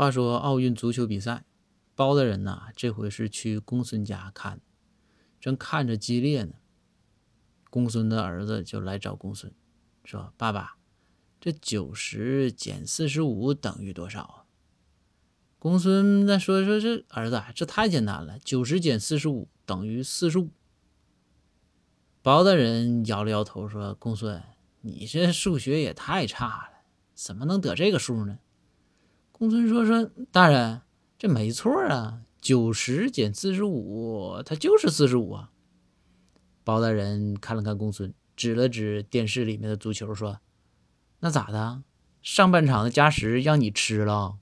话说奥运足球比赛，包大人呐，这回是去公孙家看，正看着激烈呢。公孙的儿子就来找公孙，说：“爸爸，这九十减四十五等于多少啊？”公孙那说：“说这儿子，这太简单了，九十减四十五等于四十五。”包大人摇了摇头说：“公孙，你这数学也太差了，怎么能得这个数呢？”公孙说：“说大人，这没错啊，九十减四十五，它就是四十五啊。”包大人看了看公孙，指了指电视里面的足球，说：“那咋的？上半场的加时让你吃了？”